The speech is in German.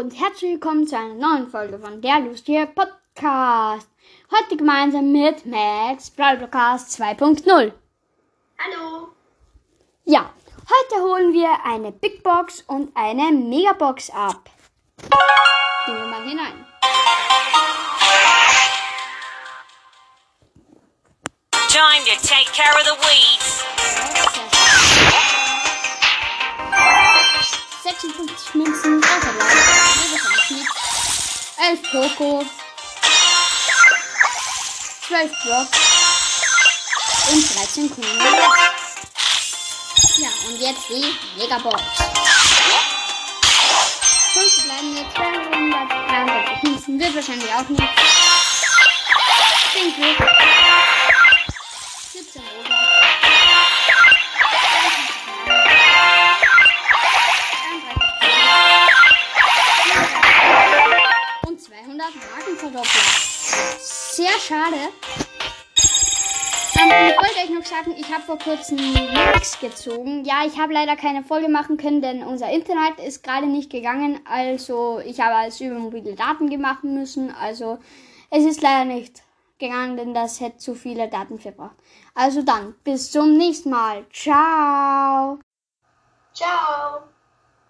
und herzlich willkommen zu einer neuen Folge von der lustige Podcast. Heute gemeinsam mit Max Brawl Podcast 2.0. Hallo. Ja, heute holen wir eine Big Box und eine Megabox ab. Gehen wir mal hinein. Time to take care of the weeds. 56 Münzen, 3 Poco, 12 Brock und 13 Kunden. Ja, und jetzt die Megabox. 5 verbleibende 263 Münzen, wird wahrscheinlich auch nicht. 10 Glück, Sehr schade. Ähm, ich wollte euch noch sagen, ich habe vor kurzem Links gezogen. Ja, ich habe leider keine Folge machen können, denn unser Internet ist gerade nicht gegangen. Also ich habe alles über mobile Daten gemacht müssen. Also es ist leider nicht gegangen, denn das hätte zu viele Daten verbraucht. Also dann, bis zum nächsten Mal. Ciao.